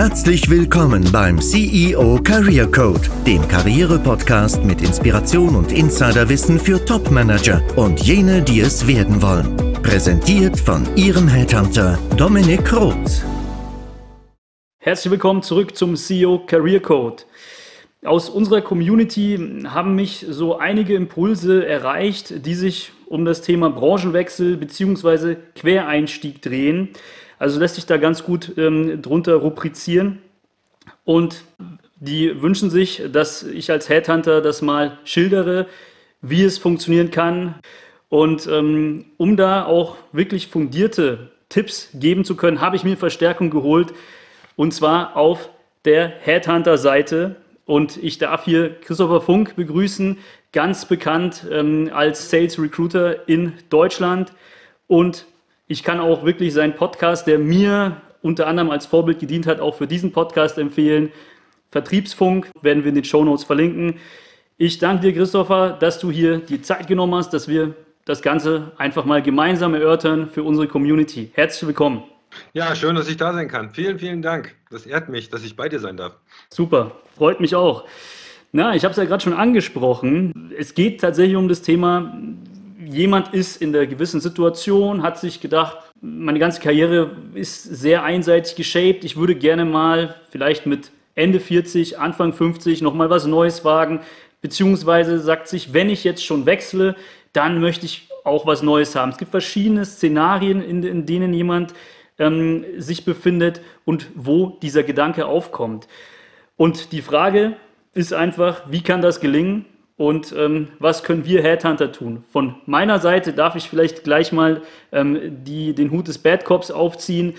Herzlich willkommen beim CEO Career Code, dem Karriere-Podcast mit Inspiration und Insiderwissen für Top-Manager und jene, die es werden wollen. Präsentiert von Ihrem Headhunter Dominik Roth. Herzlich willkommen zurück zum CEO Career Code. Aus unserer Community haben mich so einige Impulse erreicht, die sich um das Thema Branchenwechsel bzw. Quereinstieg drehen. Also lässt sich da ganz gut ähm, drunter rubrizieren. Und die wünschen sich, dass ich als Headhunter das mal schildere, wie es funktionieren kann. Und ähm, um da auch wirklich fundierte Tipps geben zu können, habe ich mir Verstärkung geholt. Und zwar auf der Headhunter-Seite. Und ich darf hier Christopher Funk begrüßen, ganz bekannt ähm, als Sales Recruiter in Deutschland und ich kann auch wirklich seinen Podcast, der mir unter anderem als Vorbild gedient hat, auch für diesen Podcast empfehlen. Vertriebsfunk werden wir in den Show Notes verlinken. Ich danke dir, Christopher, dass du hier die Zeit genommen hast, dass wir das Ganze einfach mal gemeinsam erörtern für unsere Community. Herzlich willkommen. Ja, schön, dass ich da sein kann. Vielen, vielen Dank. Das ehrt mich, dass ich bei dir sein darf. Super, freut mich auch. Na, ich habe es ja gerade schon angesprochen. Es geht tatsächlich um das Thema, jemand ist in der gewissen Situation, hat sich gedacht, meine ganze Karriere ist sehr einseitig geshaped. Ich würde gerne mal vielleicht mit Ende 40, Anfang 50 nochmal was Neues wagen. Beziehungsweise sagt sich, wenn ich jetzt schon wechsle, dann möchte ich auch was Neues haben. Es gibt verschiedene Szenarien, in, in denen jemand ähm, sich befindet und wo dieser Gedanke aufkommt. Und die Frage ist einfach, wie kann das gelingen? Und ähm, was können wir Headhunter tun? Von meiner Seite darf ich vielleicht gleich mal ähm, die, den Hut des Bad Cops aufziehen.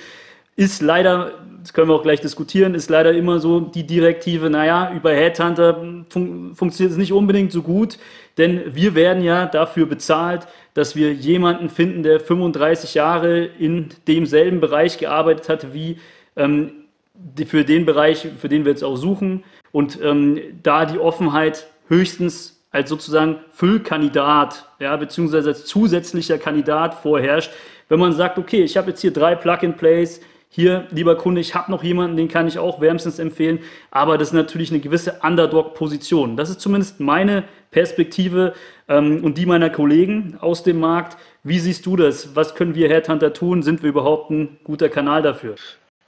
Ist leider, das können wir auch gleich diskutieren, ist leider immer so die Direktive, naja, über Headhunter fun funktioniert es nicht unbedingt so gut, denn wir werden ja dafür bezahlt, dass wir jemanden finden, der 35 Jahre in demselben Bereich gearbeitet hat wie ähm, für den Bereich, für den wir jetzt auch suchen. Und ähm, da die Offenheit höchstens als sozusagen Füllkandidat, ja, beziehungsweise als zusätzlicher Kandidat vorherrscht. Wenn man sagt, okay, ich habe jetzt hier drei Plug-and-Plays, hier, lieber Kunde, ich habe noch jemanden, den kann ich auch wärmstens empfehlen, aber das ist natürlich eine gewisse Underdog-Position. Das ist zumindest meine Perspektive ähm, und die meiner Kollegen aus dem Markt. Wie siehst du das? Was können wir Headhunter tun? Sind wir überhaupt ein guter Kanal dafür?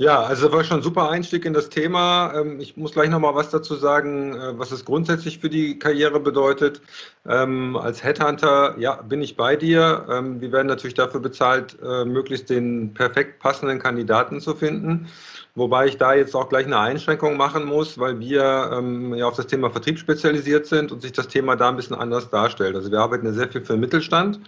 Ja, also das war schon ein super Einstieg in das Thema. Ähm, ich muss gleich noch mal was dazu sagen, äh, was es grundsätzlich für die Karriere bedeutet. Ähm, als Headhunter, ja, bin ich bei dir. Ähm, wir werden natürlich dafür bezahlt, äh, möglichst den perfekt passenden Kandidaten zu finden. Wobei ich da jetzt auch gleich eine Einschränkung machen muss, weil wir ja auf das Thema Vertrieb spezialisiert sind und sich das Thema da ein bisschen anders darstellt. Also wir arbeiten ja sehr viel für den Mittelstand.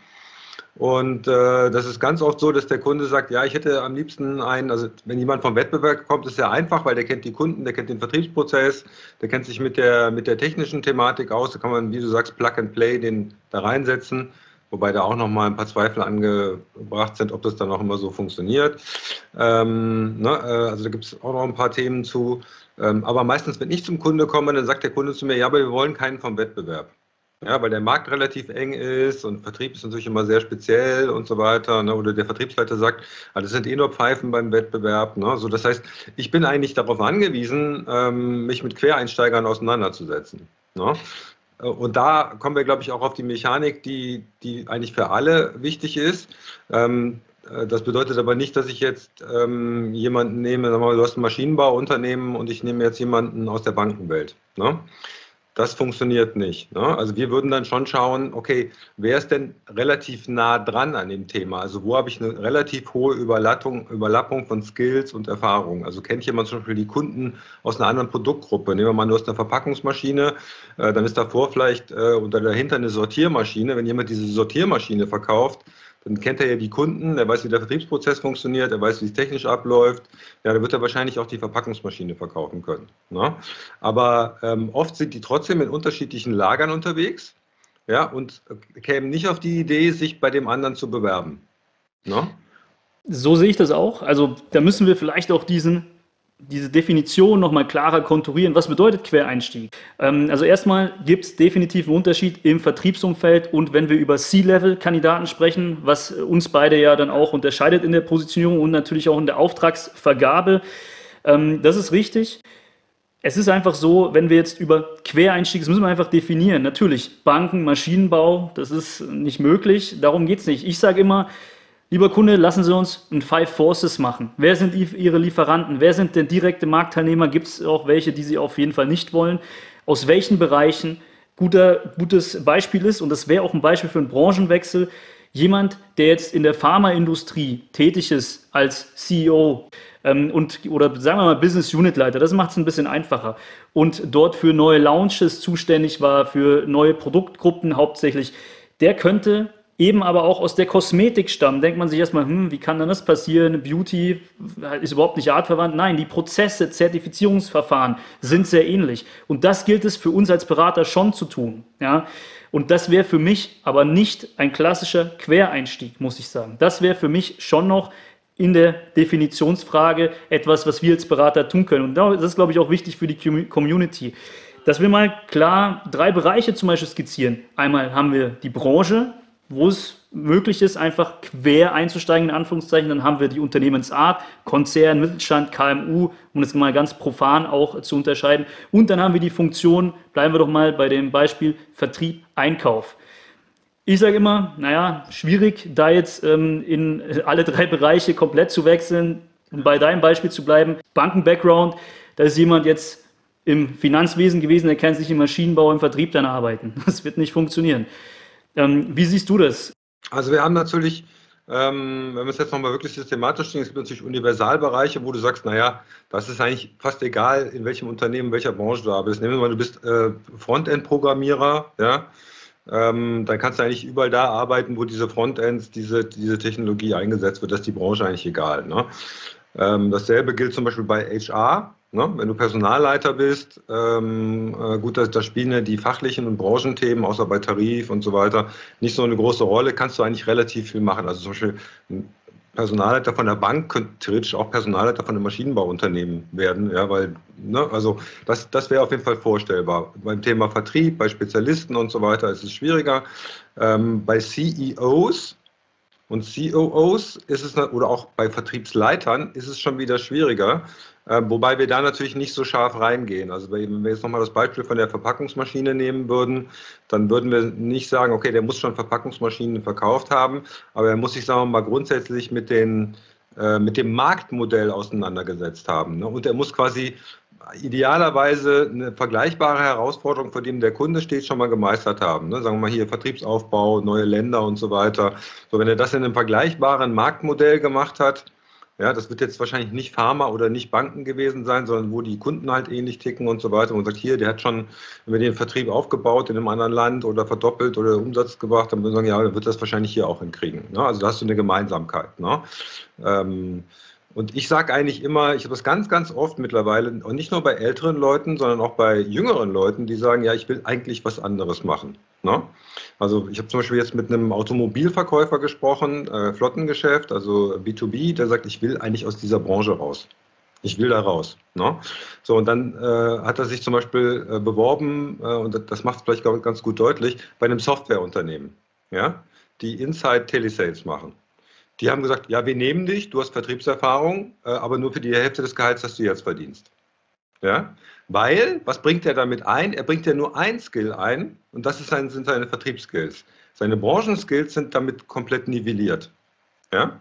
Und äh, das ist ganz oft so, dass der Kunde sagt, ja, ich hätte am liebsten einen, also wenn jemand vom Wettbewerb kommt, ist ja einfach, weil der kennt die Kunden, der kennt den Vertriebsprozess, der kennt sich mit der, mit der technischen Thematik aus, da kann man, wie du sagst, Plug and Play den da reinsetzen, wobei da auch nochmal ein paar Zweifel angebracht sind, ob das dann auch immer so funktioniert. Ähm, ne, äh, also da gibt es auch noch ein paar Themen zu. Ähm, aber meistens, wenn ich zum Kunde komme, dann sagt der Kunde zu mir, ja, aber wir wollen keinen vom Wettbewerb. Ja, weil der Markt relativ eng ist und Vertrieb ist natürlich immer sehr speziell und so weiter. Ne? Oder der Vertriebsleiter sagt, ah, das sind eh nur Pfeifen beim Wettbewerb. Ne? So, das heißt, ich bin eigentlich darauf angewiesen, ähm, mich mit Quereinsteigern auseinanderzusetzen. Ne? Und da kommen wir, glaube ich, auch auf die Mechanik, die, die eigentlich für alle wichtig ist. Ähm, äh, das bedeutet aber nicht, dass ich jetzt ähm, jemanden nehme, sag mal, du hast ein Maschinenbauunternehmen und ich nehme jetzt jemanden aus der Bankenwelt. Ne? Das funktioniert nicht. Ne? Also wir würden dann schon schauen, okay, wer ist denn relativ nah dran an dem Thema? Also wo habe ich eine relativ hohe Überlappung, Überlappung von Skills und Erfahrungen? Also kennt jemand zum Beispiel die Kunden aus einer anderen Produktgruppe? Nehmen wir mal, du hast eine Verpackungsmaschine, äh, dann ist davor vielleicht äh, oder dahinter eine Sortiermaschine. Wenn jemand diese Sortiermaschine verkauft, dann kennt er ja die Kunden, er weiß, wie der Vertriebsprozess funktioniert, er weiß, wie es technisch abläuft. Ja, dann wird er wahrscheinlich auch die Verpackungsmaschine verkaufen können. Ne? Aber ähm, oft sind die trotzdem in unterschiedlichen Lagern unterwegs ja, und kämen nicht auf die Idee, sich bei dem anderen zu bewerben. Ne? So sehe ich das auch. Also da müssen wir vielleicht auch diesen diese Definition nochmal klarer konturieren. Was bedeutet Quereinstieg? Ähm, also erstmal gibt es definitiv einen Unterschied im Vertriebsumfeld und wenn wir über C-Level-Kandidaten sprechen, was uns beide ja dann auch unterscheidet in der Positionierung und natürlich auch in der Auftragsvergabe. Ähm, das ist richtig. Es ist einfach so, wenn wir jetzt über Quereinstieg, das müssen wir einfach definieren. Natürlich, Banken, Maschinenbau, das ist nicht möglich. Darum geht es nicht. Ich sage immer, lieber Kunde, lassen Sie uns ein Five Forces machen. Wer sind Ihre Lieferanten? Wer sind denn direkte Marktteilnehmer? Gibt es auch welche, die Sie auf jeden Fall nicht wollen? Aus welchen Bereichen? Guter, gutes Beispiel ist, und das wäre auch ein Beispiel für einen Branchenwechsel, jemand, der jetzt in der Pharmaindustrie tätig ist als CEO ähm, und oder sagen wir mal Business Unit Leiter, das macht es ein bisschen einfacher und dort für neue Launches zuständig war, für neue Produktgruppen hauptsächlich, der könnte eben aber auch aus der Kosmetik stammen. Denkt man sich erstmal, hm, wie kann denn das passieren? Beauty ist überhaupt nicht artverwandt. Nein, die Prozesse, Zertifizierungsverfahren sind sehr ähnlich. Und das gilt es für uns als Berater schon zu tun. Ja? Und das wäre für mich aber nicht ein klassischer Quereinstieg, muss ich sagen. Das wäre für mich schon noch in der Definitionsfrage etwas, was wir als Berater tun können. Und das ist, glaube ich, auch wichtig für die Community. Dass wir mal klar drei Bereiche zum Beispiel skizzieren. Einmal haben wir die Branche, wo es möglich ist, einfach quer einzusteigen, in Anführungszeichen. Dann haben wir die Unternehmensart, Konzern, Mittelstand, KMU, um das mal ganz profan auch zu unterscheiden. Und dann haben wir die Funktion, bleiben wir doch mal bei dem Beispiel Vertrieb, Einkauf. Ich sage immer, naja, schwierig, da jetzt ähm, in alle drei Bereiche komplett zu wechseln. Um bei deinem Beispiel zu bleiben, Banken-Background, da ist jemand jetzt im Finanzwesen gewesen, der kennt sich im Maschinenbau, im Vertrieb dann arbeiten. Das wird nicht funktionieren. Ähm, wie siehst du das? Also wir haben natürlich, ähm, wenn wir es jetzt nochmal wirklich systematisch sehen, es gibt natürlich Universalbereiche, wo du sagst, naja, das ist eigentlich fast egal, in welchem Unternehmen, in welcher Branche du arbeitest. Nehmen wir mal, du bist äh, Frontend-Programmierer, ja, ähm, dann kannst du eigentlich überall da arbeiten, wo diese Frontends, diese, diese Technologie eingesetzt wird. Das ist die Branche eigentlich egal. Ne? Ähm, dasselbe gilt zum Beispiel bei HR. Ne? Wenn du Personalleiter bist, ähm, äh, gut, da, spielen die fachlichen und Branchenthemen, außer bei Tarif und so weiter, nicht so eine große Rolle, kannst du eigentlich relativ viel machen. Also zum Beispiel ein Personalleiter von der Bank könnte theoretisch auch Personalleiter von einem Maschinenbauunternehmen werden, ja, weil, ne, also das, das wäre auf jeden Fall vorstellbar. Beim Thema Vertrieb, bei Spezialisten und so weiter ist es schwieriger. Ähm, bei CEOs und COOs ist es, oder auch bei Vertriebsleitern ist es schon wieder schwieriger, wobei wir da natürlich nicht so scharf reingehen. Also wenn wir jetzt nochmal das Beispiel von der Verpackungsmaschine nehmen würden, dann würden wir nicht sagen, okay, der muss schon Verpackungsmaschinen verkauft haben, aber er muss sich, sagen wir mal, grundsätzlich mit den äh, mit dem Marktmodell auseinandergesetzt haben. Ne? Und er muss quasi idealerweise eine vergleichbare Herausforderung, vor dem der Kunde steht, schon mal gemeistert haben. Ne? Sagen wir mal hier Vertriebsaufbau, neue Länder und so weiter. So, wenn er das in einem vergleichbaren Marktmodell gemacht hat, ja, das wird jetzt wahrscheinlich nicht Pharma oder nicht Banken gewesen sein, sondern wo die Kunden halt ähnlich ticken und so weiter. Und man sagt, hier, der hat schon wenn wir den Vertrieb aufgebaut in einem anderen Land oder verdoppelt oder Umsatz gebracht, dann würden wir sagen, ja, dann wird das wahrscheinlich hier auch hinkriegen. Ne? Also da hast du eine Gemeinsamkeit. Ne? Ähm, und ich sage eigentlich immer, ich habe das ganz, ganz oft mittlerweile, und nicht nur bei älteren Leuten, sondern auch bei jüngeren Leuten, die sagen, ja, ich will eigentlich was anderes machen. Ne? Also ich habe zum Beispiel jetzt mit einem Automobilverkäufer gesprochen, äh, Flottengeschäft, also B2B, der sagt, ich will eigentlich aus dieser Branche raus. Ich will da raus. Ne? So, und dann äh, hat er sich zum Beispiel äh, beworben, äh, und das macht es vielleicht ganz gut deutlich, bei einem Softwareunternehmen, ja, die Inside Telesales machen. Die haben gesagt, ja, wir nehmen dich, du hast Vertriebserfahrung, äh, aber nur für die Hälfte des Gehalts, das du jetzt verdienst. Ja? Weil, was bringt er damit ein? Er bringt ja nur ein Skill ein und das sein, sind seine Vertriebsskills. Seine Branchenskills sind damit komplett nivelliert. Ja?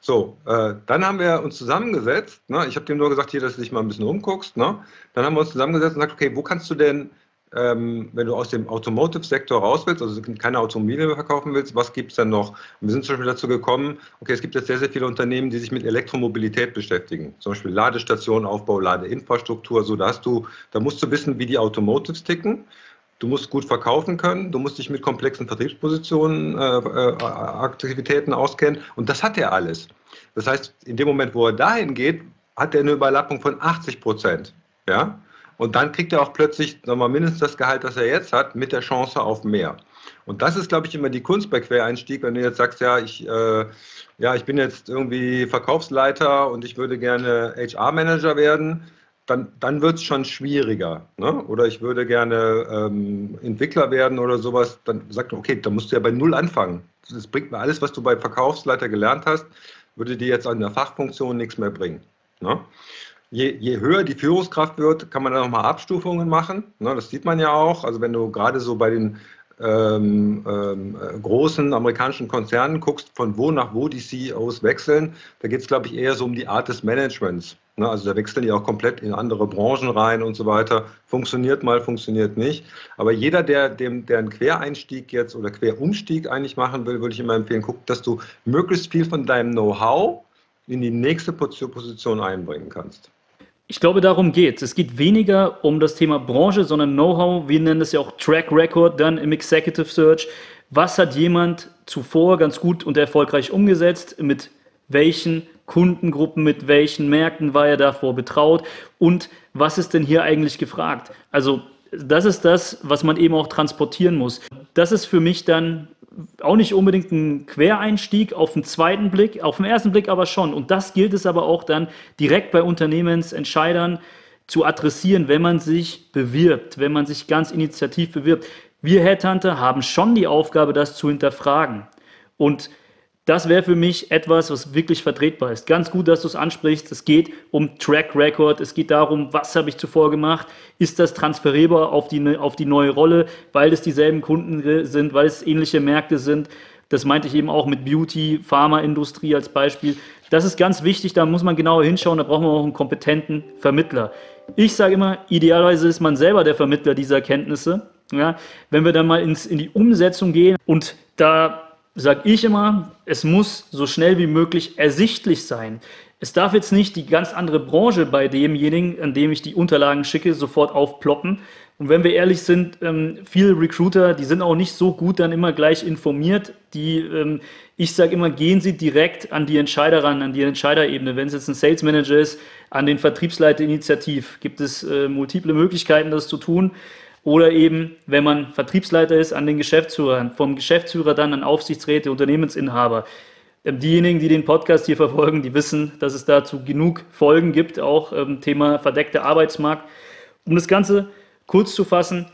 So, äh, dann haben wir uns zusammengesetzt. Ne? Ich habe dem nur gesagt, hier, dass du dich mal ein bisschen umguckst. Ne? Dann haben wir uns zusammengesetzt und gesagt, okay, wo kannst du denn ähm, wenn du aus dem Automotive-Sektor raus willst, also keine Automobile verkaufen willst, was gibt es denn noch? Und wir sind zum Beispiel dazu gekommen, okay, es gibt jetzt sehr, sehr viele Unternehmen, die sich mit Elektromobilität beschäftigen. Zum Beispiel Ladestationen, Aufbau, Ladeinfrastruktur, so da du, da musst du wissen, wie die Automotives ticken. Du musst gut verkaufen können, du musst dich mit komplexen Vertriebspositionen, äh, äh, Aktivitäten auskennen und das hat er alles. Das heißt, in dem Moment, wo er dahin geht, hat er eine Überlappung von 80 Prozent. Ja? Und dann kriegt er auch plötzlich nochmal mindestens das Gehalt, das er jetzt hat, mit der Chance auf mehr. Und das ist, glaube ich, immer die Kunst bei Quereinstieg, wenn du jetzt sagst, ja, ich, äh, ja, ich bin jetzt irgendwie Verkaufsleiter und ich würde gerne HR-Manager werden, dann, dann wird es schon schwieriger. Ne? Oder ich würde gerne ähm, Entwickler werden oder sowas, dann sagt man, okay, dann musst du ja bei Null anfangen. Das bringt mir alles, was du bei Verkaufsleiter gelernt hast, würde dir jetzt an der Fachfunktion nichts mehr bringen. Ne? Je, je höher die Führungskraft wird, kann man da nochmal Abstufungen machen. Ne, das sieht man ja auch. Also wenn du gerade so bei den ähm, ähm, großen amerikanischen Konzernen guckst, von wo nach wo die CEOs wechseln, da geht es, glaube ich, eher so um die Art des Managements. Ne? Also da wechseln die auch komplett in andere Branchen rein und so weiter. Funktioniert mal, funktioniert nicht. Aber jeder, der, dem, der einen Quereinstieg jetzt oder Querumstieg eigentlich machen will, würde ich immer empfehlen, guck, dass du möglichst viel von deinem Know-how in die nächste Position einbringen kannst. Ich glaube, darum geht es. Es geht weniger um das Thema Branche, sondern Know-how. Wir nennen das ja auch Track Record dann im Executive Search. Was hat jemand zuvor ganz gut und erfolgreich umgesetzt? Mit welchen Kundengruppen, mit welchen Märkten war er davor betraut? Und was ist denn hier eigentlich gefragt? Also, das ist das, was man eben auch transportieren muss. Das ist für mich dann auch nicht unbedingt ein Quereinstieg auf den zweiten Blick, auf den ersten Blick aber schon. Und das gilt es aber auch dann direkt bei Unternehmensentscheidern zu adressieren, wenn man sich bewirbt, wenn man sich ganz initiativ bewirbt. Wir Headhunter haben schon die Aufgabe, das zu hinterfragen. Und das wäre für mich etwas, was wirklich vertretbar ist. Ganz gut, dass du es ansprichst. Es geht um Track Record. Es geht darum, was habe ich zuvor gemacht? Ist das transferierbar auf die, auf die neue Rolle, weil es dieselben Kunden sind, weil es ähnliche Märkte sind? Das meinte ich eben auch mit Beauty, Pharmaindustrie als Beispiel. Das ist ganz wichtig, da muss man genauer hinschauen, da brauchen wir auch einen kompetenten Vermittler. Ich sage immer, idealerweise ist man selber der Vermittler dieser Kenntnisse. Ja, wenn wir dann mal ins, in die Umsetzung gehen und da sage ich immer, es muss so schnell wie möglich ersichtlich sein. Es darf jetzt nicht die ganz andere Branche bei demjenigen, an dem ich die Unterlagen schicke, sofort aufploppen. Und wenn wir ehrlich sind, ähm, viele Recruiter, die sind auch nicht so gut dann immer gleich informiert. Die, ähm, ich sage immer, gehen Sie direkt an die Entscheider ran, an die Entscheiderebene. Wenn es jetzt ein Sales Manager ist, an den Vertriebsleiter initiativ, gibt es äh, multiple Möglichkeiten, das zu tun. Oder eben, wenn man Vertriebsleiter ist, an den Geschäftsführer, vom Geschäftsführer dann an Aufsichtsräte, Unternehmensinhaber. Ähm, diejenigen, die den Podcast hier verfolgen, die wissen, dass es dazu genug Folgen gibt, auch ähm, Thema verdeckter Arbeitsmarkt. Um das Ganze kurz zu fassen,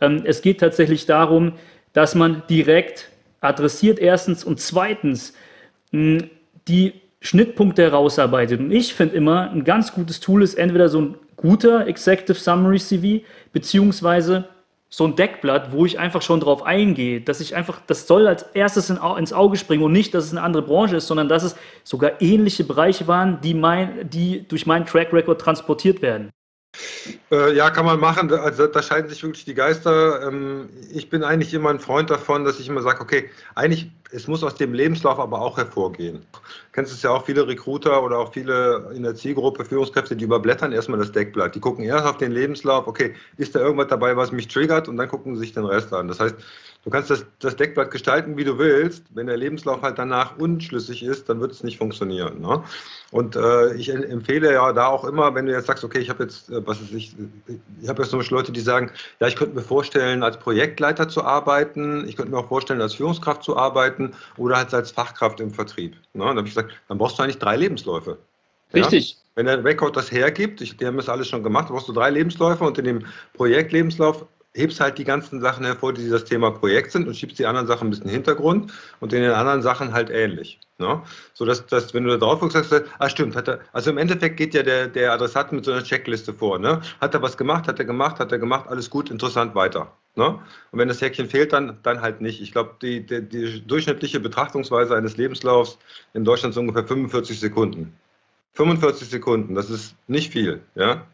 ähm, es geht tatsächlich darum, dass man direkt adressiert erstens und zweitens mh, die Schnittpunkte herausarbeitet. Und ich finde immer, ein ganz gutes Tool ist entweder so ein guter Executive Summary CV, beziehungsweise so ein Deckblatt, wo ich einfach schon drauf eingehe, dass ich einfach, das soll als erstes in, ins Auge springen und nicht, dass es eine andere Branche ist, sondern dass es sogar ähnliche Bereiche waren, die, mein, die durch meinen Track Record transportiert werden. Äh, ja, kann man machen. Also da scheiden sich wirklich die Geister. Ähm, ich bin eigentlich immer ein Freund davon, dass ich immer sage, okay, eigentlich, es muss aus dem Lebenslauf aber auch hervorgehen. Du kennst es ja auch viele Recruiter oder auch viele in der Zielgruppe Führungskräfte, die überblättern erstmal das Deckblatt. Die gucken erst auf den Lebenslauf, okay, ist da irgendwas dabei, was mich triggert und dann gucken sie sich den Rest an. Das heißt, Du kannst das, das, Deckblatt gestalten, wie du willst. Wenn der Lebenslauf halt danach unschlüssig ist, dann wird es nicht funktionieren. Ne? Und äh, ich empfehle ja da auch immer, wenn du jetzt sagst, okay, ich habe jetzt, äh, was ist ich, ich habe jetzt zum Beispiel Leute, die sagen, ja, ich könnte mir vorstellen, als Projektleiter zu arbeiten, ich könnte mir auch vorstellen, als Führungskraft zu arbeiten oder halt als Fachkraft im Vertrieb. Ne? Dann habe ich gesagt, dann brauchst du eigentlich drei Lebensläufe. Richtig. Ja? Wenn der Record das hergibt, ich, die haben das alles schon gemacht, brauchst du drei Lebensläufe und in dem Projektlebenslauf hebst halt die ganzen Sachen hervor, die das Thema Projekt sind und schiebst die anderen Sachen ein bisschen in den Hintergrund und in den anderen Sachen halt ähnlich. Ne? So dass, dass, wenn du da drauf guckst, sagst ah stimmt, hat er, also im Endeffekt geht ja der, der Adressat mit so einer Checkliste vor. Ne? Hat er was gemacht, hat er gemacht, hat er gemacht, alles gut, interessant, weiter. Ne? Und wenn das Häkchen fehlt, dann, dann halt nicht. Ich glaube, die, die, die durchschnittliche Betrachtungsweise eines Lebenslaufs in Deutschland ist ungefähr 45 Sekunden. 45 Sekunden, das ist nicht viel, ja.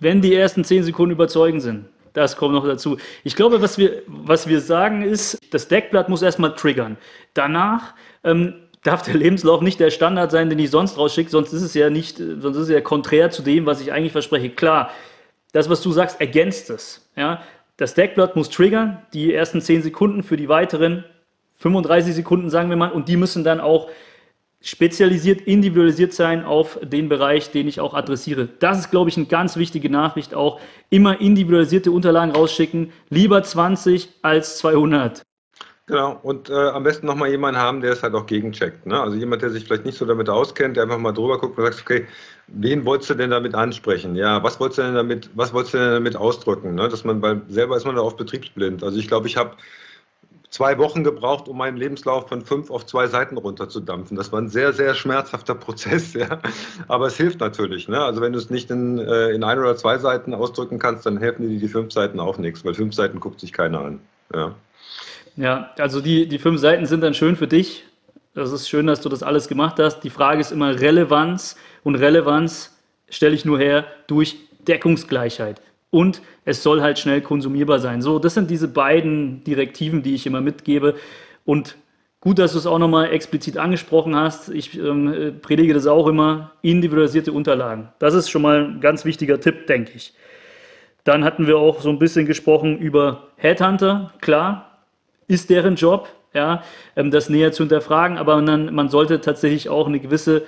Wenn die ersten 10 Sekunden überzeugend sind. Das kommt noch dazu. Ich glaube, was wir, was wir sagen ist, das Deckblatt muss erstmal triggern. Danach ähm, darf der Lebenslauf nicht der Standard sein, den ich sonst rausschicke, sonst ist es ja nicht, sonst ist es ja konträr zu dem, was ich eigentlich verspreche. Klar, das, was du sagst, ergänzt es. Ja? Das Deckblatt muss triggern, die ersten 10 Sekunden für die weiteren 35 Sekunden, sagen wir mal, und die müssen dann auch spezialisiert, individualisiert sein auf den Bereich, den ich auch adressiere. Das ist, glaube ich, eine ganz wichtige Nachricht auch. Immer individualisierte Unterlagen rausschicken, lieber 20 als 200. Genau, und äh, am besten nochmal jemanden haben, der es halt auch gegencheckt. Ne? Also jemand, der sich vielleicht nicht so damit auskennt, der einfach mal drüber guckt und sagt, okay, wen wolltest du denn damit ansprechen? Ja, was wolltest du denn damit, was wolltest du denn damit ausdrücken? Ne? Dass man, weil selber ist man da oft betriebsblind. Also ich glaube, ich habe zwei Wochen gebraucht, um meinen Lebenslauf von fünf auf zwei Seiten runterzudampfen. Das war ein sehr, sehr schmerzhafter Prozess, ja. Aber es hilft natürlich. Ne? Also wenn du es nicht in, äh, in ein oder zwei Seiten ausdrücken kannst, dann helfen dir die fünf Seiten auch nichts, weil fünf Seiten guckt sich keiner an. Ja, ja also die, die fünf Seiten sind dann schön für dich. Das ist schön, dass du das alles gemacht hast. Die Frage ist immer Relevanz und Relevanz stelle ich nur her durch Deckungsgleichheit und es soll halt schnell konsumierbar sein. So, das sind diese beiden Direktiven, die ich immer mitgebe. Und gut, dass du es auch nochmal explizit angesprochen hast. Ich ähm, predige das auch immer, individualisierte Unterlagen. Das ist schon mal ein ganz wichtiger Tipp, denke ich. Dann hatten wir auch so ein bisschen gesprochen über Headhunter. Klar, ist deren Job, ja, ähm, das näher zu hinterfragen, aber dann, man sollte tatsächlich auch eine gewisse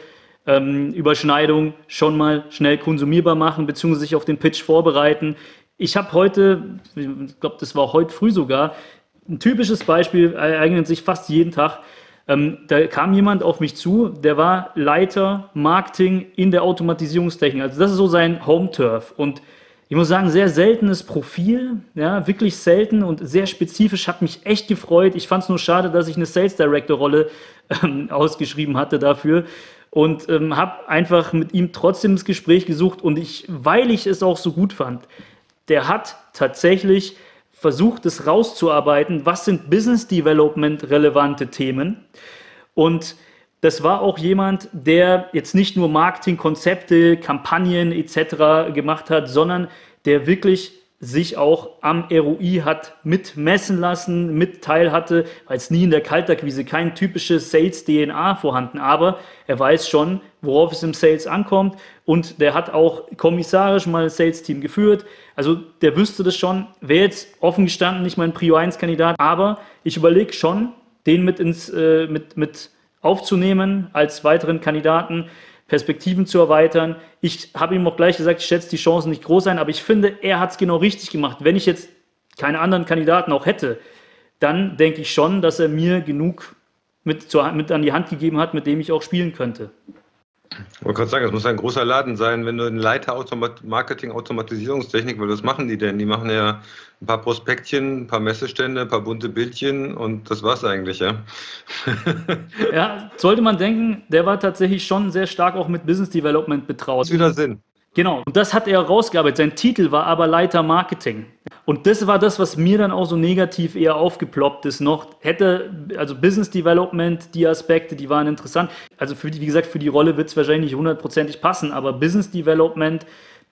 ähm, Überschneidung schon mal schnell konsumierbar machen, beziehungsweise sich auf den Pitch vorbereiten. Ich habe heute, ich glaube, das war heute früh sogar, ein typisches Beispiel, eignet sich fast jeden Tag. Ähm, da kam jemand auf mich zu, der war Leiter Marketing in der Automatisierungstechnik. Also das ist so sein Home-Turf. Und ich muss sagen, sehr seltenes Profil, ja, wirklich selten und sehr spezifisch, hat mich echt gefreut. Ich fand es nur schade, dass ich eine Sales Director-Rolle ähm, ausgeschrieben hatte dafür und ähm, habe einfach mit ihm trotzdem das Gespräch gesucht und ich, weil ich es auch so gut fand, der hat tatsächlich versucht, es rauszuarbeiten, was sind Business Development relevante Themen und das war auch jemand, der jetzt nicht nur Marketingkonzepte, Kampagnen etc. gemacht hat, sondern der wirklich sich auch am ROI hat mitmessen lassen, mit teil hatte, weil es nie in der Kaltakquise kein typisches Sales-DNA vorhanden, aber er weiß schon, worauf es im Sales ankommt und der hat auch kommissarisch mal ein Sales-Team geführt, also der wüsste das schon, wäre jetzt offen gestanden nicht mein Prio 1-Kandidat, aber ich überlege schon, den mit, ins, äh, mit, mit aufzunehmen als weiteren Kandidaten, Perspektiven zu erweitern. Ich habe ihm auch gleich gesagt, ich schätze die Chancen nicht groß sein, aber ich finde, er hat es genau richtig gemacht. Wenn ich jetzt keine anderen Kandidaten auch hätte, dann denke ich schon, dass er mir genug mit, zur, mit an die Hand gegeben hat, mit dem ich auch spielen könnte. Ich wollte gerade sagen, es muss ein großer Laden sein, wenn du einen Leiter Automat Marketing, Automatisierungstechnik, weil was machen die denn? Die machen ja ein paar Prospektchen, ein paar Messestände, ein paar bunte Bildchen und das war's eigentlich, ja. ja, sollte man denken, der war tatsächlich schon sehr stark auch mit Business Development betraut. Das wieder Sinn. Genau, und das hat er rausgearbeitet. Sein Titel war aber Leiter Marketing. Und das war das, was mir dann auch so negativ eher aufgeploppt ist noch. Hätte, also Business Development, die Aspekte, die waren interessant. Also für die, wie gesagt, für die Rolle wird es wahrscheinlich nicht hundertprozentig passen, aber Business Development,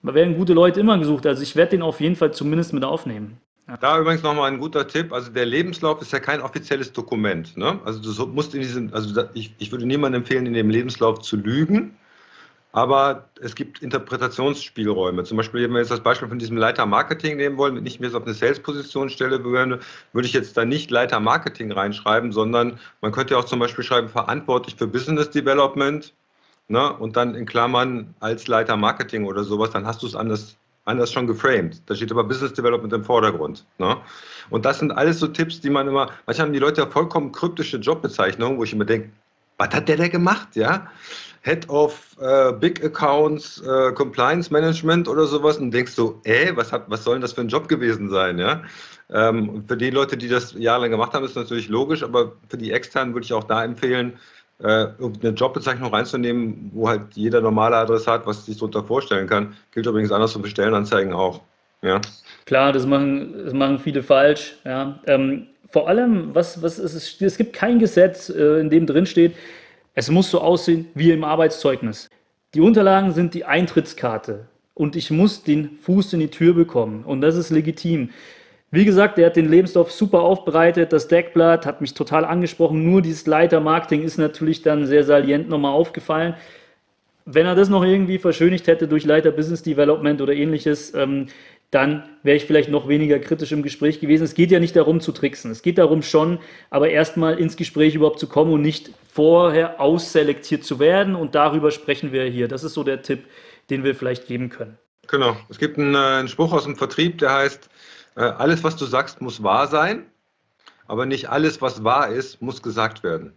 da werden gute Leute immer gesucht. Also ich werde den auf jeden Fall zumindest mit aufnehmen. Da übrigens nochmal ein guter Tipp. Also der Lebenslauf ist ja kein offizielles Dokument. Ne? Also du musst in diesem, also ich, ich würde niemandem empfehlen, in dem Lebenslauf zu lügen aber es gibt Interpretationsspielräume. Zum Beispiel, wenn wir jetzt das Beispiel von diesem Leiter Marketing nehmen wollen, wenn ich mir jetzt auf eine Sales-Position stelle würde, würde ich jetzt da nicht Leiter Marketing reinschreiben, sondern man könnte auch zum Beispiel schreiben, verantwortlich für Business Development ne, und dann in Klammern als Leiter Marketing oder sowas, dann hast du es anders, anders schon geframed. Da steht aber Business Development im Vordergrund. Ne? Und das sind alles so Tipps, die man immer, manchmal haben die Leute ja vollkommen kryptische Jobbezeichnungen, wo ich immer denke, was hat der da gemacht, ja? Head of äh, Big Accounts äh, Compliance Management oder sowas und denkst du, äh, was, hat, was soll denn das für ein Job gewesen sein? Ja? Ähm, für die Leute, die das jahrelang gemacht haben, ist natürlich logisch, aber für die externen würde ich auch da empfehlen, äh, eine Jobbezeichnung reinzunehmen, wo halt jeder normale Adressat was sich darunter vorstellen kann. Gilt übrigens anders für Stellenanzeigen auch. Ja. Klar, das machen, das machen viele falsch. Ja. Ähm, vor allem, was, was ist, es gibt kein Gesetz, äh, in dem drin steht, es muss so aussehen wie im Arbeitszeugnis. Die Unterlagen sind die Eintrittskarte und ich muss den Fuß in die Tür bekommen und das ist legitim. Wie gesagt, er hat den Lebenslauf super aufbereitet, das Deckblatt hat mich total angesprochen, nur dieses Leiter-Marketing ist natürlich dann sehr salient nochmal aufgefallen. Wenn er das noch irgendwie verschönigt hätte durch Leiter Business Development oder ähnliches, ähm, dann wäre ich vielleicht noch weniger kritisch im Gespräch gewesen. Es geht ja nicht darum zu tricksen. Es geht darum schon, aber erstmal ins Gespräch überhaupt zu kommen und nicht vorher ausselektiert zu werden. Und darüber sprechen wir hier. Das ist so der Tipp, den wir vielleicht geben können. Genau. Es gibt einen, äh, einen Spruch aus dem Vertrieb, der heißt, äh, alles, was du sagst, muss wahr sein, aber nicht alles, was wahr ist, muss gesagt werden.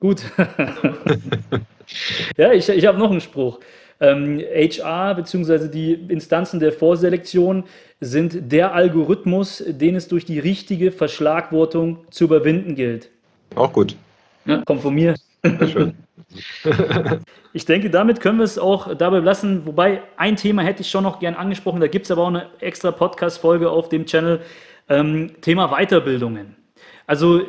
Gut. ja, ich, ich habe noch einen Spruch. Ähm, HR bzw. die Instanzen der Vorselektion sind der Algorithmus, den es durch die richtige Verschlagwortung zu überwinden gilt. Auch gut. Ja, kommt von mir. Sehr schön. ich denke, damit können wir es auch dabei lassen. Wobei ein Thema hätte ich schon noch gern angesprochen. Da gibt es aber auch eine extra Podcast-Folge auf dem Channel. Ähm, Thema Weiterbildungen. Also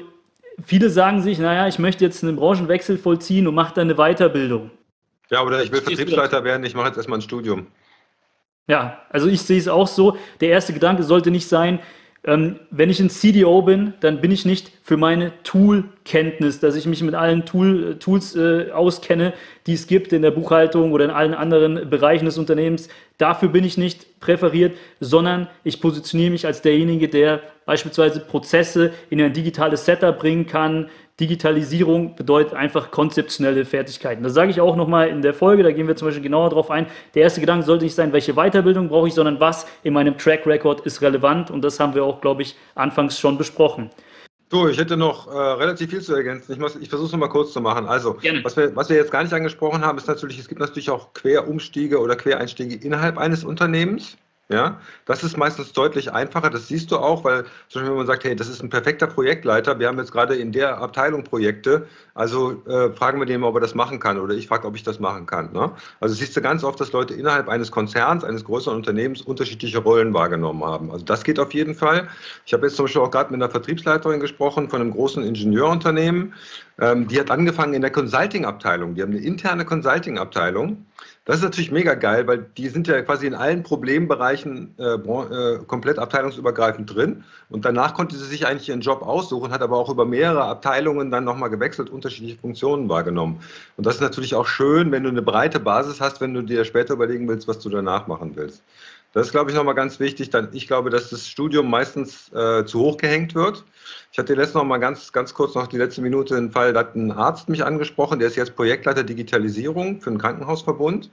viele sagen sich, naja, ich möchte jetzt einen Branchenwechsel vollziehen und mache dann eine Weiterbildung. Ja, oder ich will Vertriebsleiter werden, ich mache jetzt erstmal ein Studium. Ja, also ich sehe es auch so. Der erste Gedanke sollte nicht sein, ähm, wenn ich ein CDO bin, dann bin ich nicht für meine Tool-Kenntnis, dass ich mich mit allen Tool, Tools äh, auskenne, die es gibt in der Buchhaltung oder in allen anderen Bereichen des Unternehmens. Dafür bin ich nicht präferiert, sondern ich positioniere mich als derjenige, der beispielsweise Prozesse in ein digitales Setup bringen kann, Digitalisierung bedeutet einfach konzeptionelle Fertigkeiten. Das sage ich auch nochmal in der Folge, da gehen wir zum Beispiel genauer drauf ein. Der erste Gedanke sollte nicht sein, welche Weiterbildung brauche ich, sondern was in meinem Track Record ist relevant und das haben wir auch, glaube ich, anfangs schon besprochen. So, ich hätte noch äh, relativ viel zu ergänzen. Ich, ich versuche es nochmal kurz zu machen. Also, was wir, was wir jetzt gar nicht angesprochen haben, ist natürlich, es gibt natürlich auch Querumstiege oder Quereinstiege innerhalb eines Unternehmens. Ja, das ist meistens deutlich einfacher. Das siehst du auch, weil zum Beispiel, wenn man sagt, hey, das ist ein perfekter Projektleiter, wir haben jetzt gerade in der Abteilung Projekte, also äh, fragen wir den mal, ob er das machen kann oder ich frage, ob ich das machen kann. Ne? Also siehst du ganz oft, dass Leute innerhalb eines Konzerns, eines größeren Unternehmens unterschiedliche Rollen wahrgenommen haben. Also das geht auf jeden Fall. Ich habe jetzt zum Beispiel auch gerade mit einer Vertriebsleiterin gesprochen von einem großen Ingenieurunternehmen. Ähm, die hat angefangen in der Consulting-Abteilung. Die haben eine interne Consulting-Abteilung. Das ist natürlich mega geil, weil die sind ja quasi in allen Problembereichen äh, äh, komplett abteilungsübergreifend drin. Und danach konnte sie sich eigentlich ihren Job aussuchen, hat aber auch über mehrere Abteilungen dann nochmal gewechselt, unterschiedliche Funktionen wahrgenommen. Und das ist natürlich auch schön, wenn du eine breite Basis hast, wenn du dir später überlegen willst, was du danach machen willst. Das ist, glaube ich, nochmal ganz wichtig. Dann, ich glaube, dass das Studium meistens äh, zu hoch gehängt wird. Ich hatte letztens noch mal ganz, ganz kurz noch die letzte Minute einen Fall, da hat ein Arzt mich angesprochen, der ist jetzt Projektleiter Digitalisierung für einen Krankenhausverbund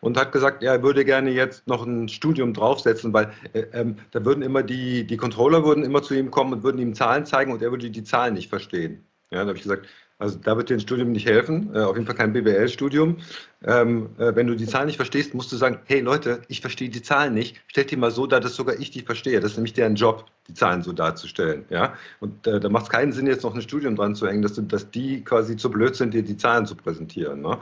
und hat gesagt, er würde gerne jetzt noch ein Studium draufsetzen, weil äh, ähm, da würden immer die, die Controller würden immer zu ihm kommen und würden ihm Zahlen zeigen und er würde die Zahlen nicht verstehen. Ja, da habe ich gesagt, also da wird dir ein Studium nicht helfen, äh, auf jeden Fall kein BWL-Studium. Ähm, äh, wenn du die Zahlen nicht verstehst, musst du sagen, hey Leute, ich verstehe die Zahlen nicht. Stellt die mal so dar, dass sogar ich die verstehe. Das ist nämlich deren Job, die Zahlen so darzustellen. Ja? Und äh, da macht es keinen Sinn, jetzt noch ein Studium dran zu hängen, dass, du, dass die quasi zu blöd sind, dir die Zahlen zu präsentieren. Ne?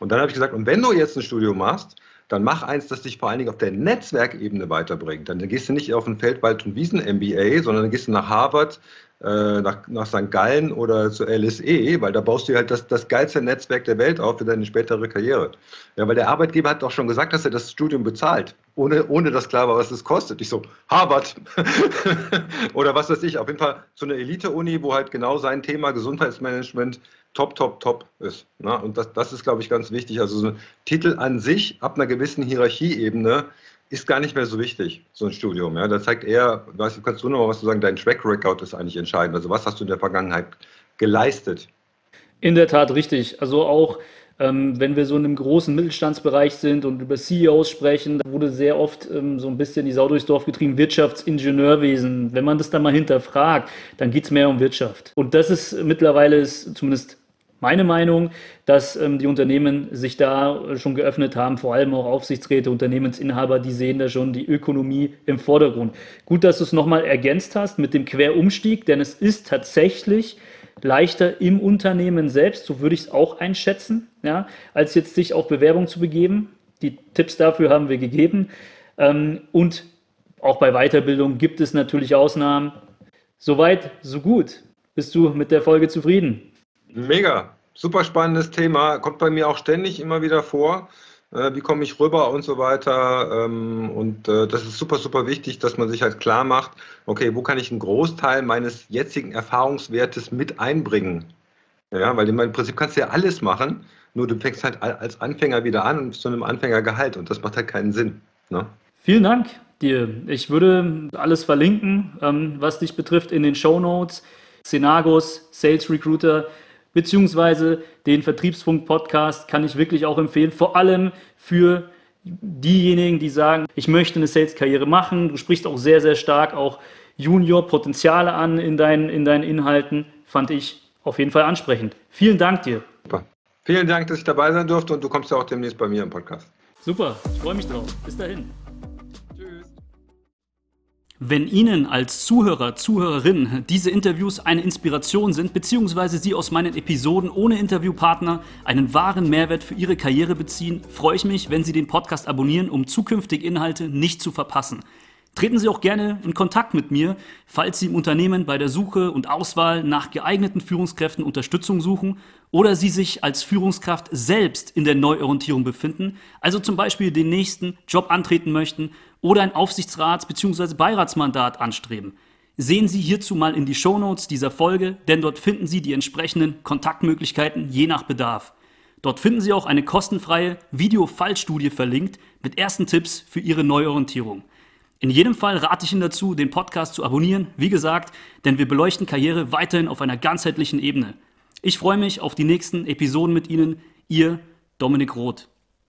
Und dann habe ich gesagt, und wenn du jetzt ein Studium machst, dann mach eins, das dich vor allen Dingen auf der Netzwerkebene weiterbringt. Dann gehst du nicht auf ein Feldwald- und Wiesen-MBA, sondern dann gehst du nach Harvard, äh, nach, nach St. Gallen oder zur LSE, weil da baust du halt das, das geilste Netzwerk der Welt auf für deine spätere Karriere. Ja, weil der Arbeitgeber hat doch schon gesagt, dass er das Studium bezahlt, ohne, ohne dass klar war, was es kostet. Ich so, Harvard oder was weiß ich, auf jeden Fall so eine Elite-Uni, wo halt genau sein Thema Gesundheitsmanagement top, top, top ist. Ne? Und das, das ist, glaube ich, ganz wichtig. Also so ein Titel an sich ab einer gewissen Hierarchieebene ist gar nicht mehr so wichtig, so ein Studium. Ja? Das zeigt eher, weißt, kannst du noch mal was zu sagen, dein Track Record ist eigentlich entscheidend. Also was hast du in der Vergangenheit geleistet? In der Tat richtig. Also auch ähm, wenn wir so in einem großen Mittelstandsbereich sind und über CEOs sprechen, da wurde sehr oft ähm, so ein bisschen die Sau durchs Dorf getrieben, Wirtschaftsingenieurwesen. Wenn man das dann mal hinterfragt, dann geht es mehr um Wirtschaft. Und das ist mittlerweile ist zumindest meine Meinung, dass ähm, die Unternehmen sich da schon geöffnet haben, vor allem auch Aufsichtsräte, Unternehmensinhaber, die sehen da schon die Ökonomie im Vordergrund. Gut, dass du es nochmal ergänzt hast mit dem Querumstieg, denn es ist tatsächlich leichter im Unternehmen selbst, so würde ich es auch einschätzen, ja, als jetzt sich auf Bewerbung zu begeben. Die Tipps dafür haben wir gegeben. Ähm, und auch bei Weiterbildung gibt es natürlich Ausnahmen. Soweit, so gut. Bist du mit der Folge zufrieden? Mega, super spannendes Thema, kommt bei mir auch ständig immer wieder vor. Äh, wie komme ich rüber und so weiter. Ähm, und äh, das ist super, super wichtig, dass man sich halt klar macht, okay, wo kann ich einen Großteil meines jetzigen Erfahrungswertes mit einbringen? Ja, weil im Prinzip kannst du ja alles machen, nur du fängst halt als Anfänger wieder an und zu einem Anfängergehalt und das macht halt keinen Sinn. Ne? Vielen Dank dir. Ich würde alles verlinken, ähm, was dich betrifft, in den Show Notes. Szenagos, Sales Recruiter, beziehungsweise den Vertriebsfunk-Podcast kann ich wirklich auch empfehlen, vor allem für diejenigen, die sagen, ich möchte eine Sales-Karriere machen. Du sprichst auch sehr, sehr stark auch Junior-Potenziale an in deinen, in deinen Inhalten, fand ich auf jeden Fall ansprechend. Vielen Dank dir. Super. Vielen Dank, dass ich dabei sein durfte und du kommst ja auch demnächst bei mir im Podcast. Super, ich freue mich drauf. Bis dahin. Wenn Ihnen als Zuhörer, Zuhörerin diese Interviews eine Inspiration sind, beziehungsweise Sie aus meinen Episoden ohne Interviewpartner einen wahren Mehrwert für Ihre Karriere beziehen, freue ich mich, wenn Sie den Podcast abonnieren, um zukünftige Inhalte nicht zu verpassen. Treten Sie auch gerne in Kontakt mit mir, falls Sie im Unternehmen bei der Suche und Auswahl nach geeigneten Führungskräften Unterstützung suchen oder Sie sich als Führungskraft selbst in der Neuorientierung befinden, also zum Beispiel den nächsten Job antreten möchten oder ein Aufsichtsrats- bzw. Beiratsmandat anstreben. Sehen Sie hierzu mal in die Shownotes dieser Folge, denn dort finden Sie die entsprechenden Kontaktmöglichkeiten je nach Bedarf. Dort finden Sie auch eine kostenfreie Video-Fallstudie verlinkt mit ersten Tipps für Ihre Neuorientierung. In jedem Fall rate ich Ihnen dazu, den Podcast zu abonnieren, wie gesagt, denn wir beleuchten Karriere weiterhin auf einer ganzheitlichen Ebene. Ich freue mich auf die nächsten Episoden mit Ihnen, Ihr Dominik Roth.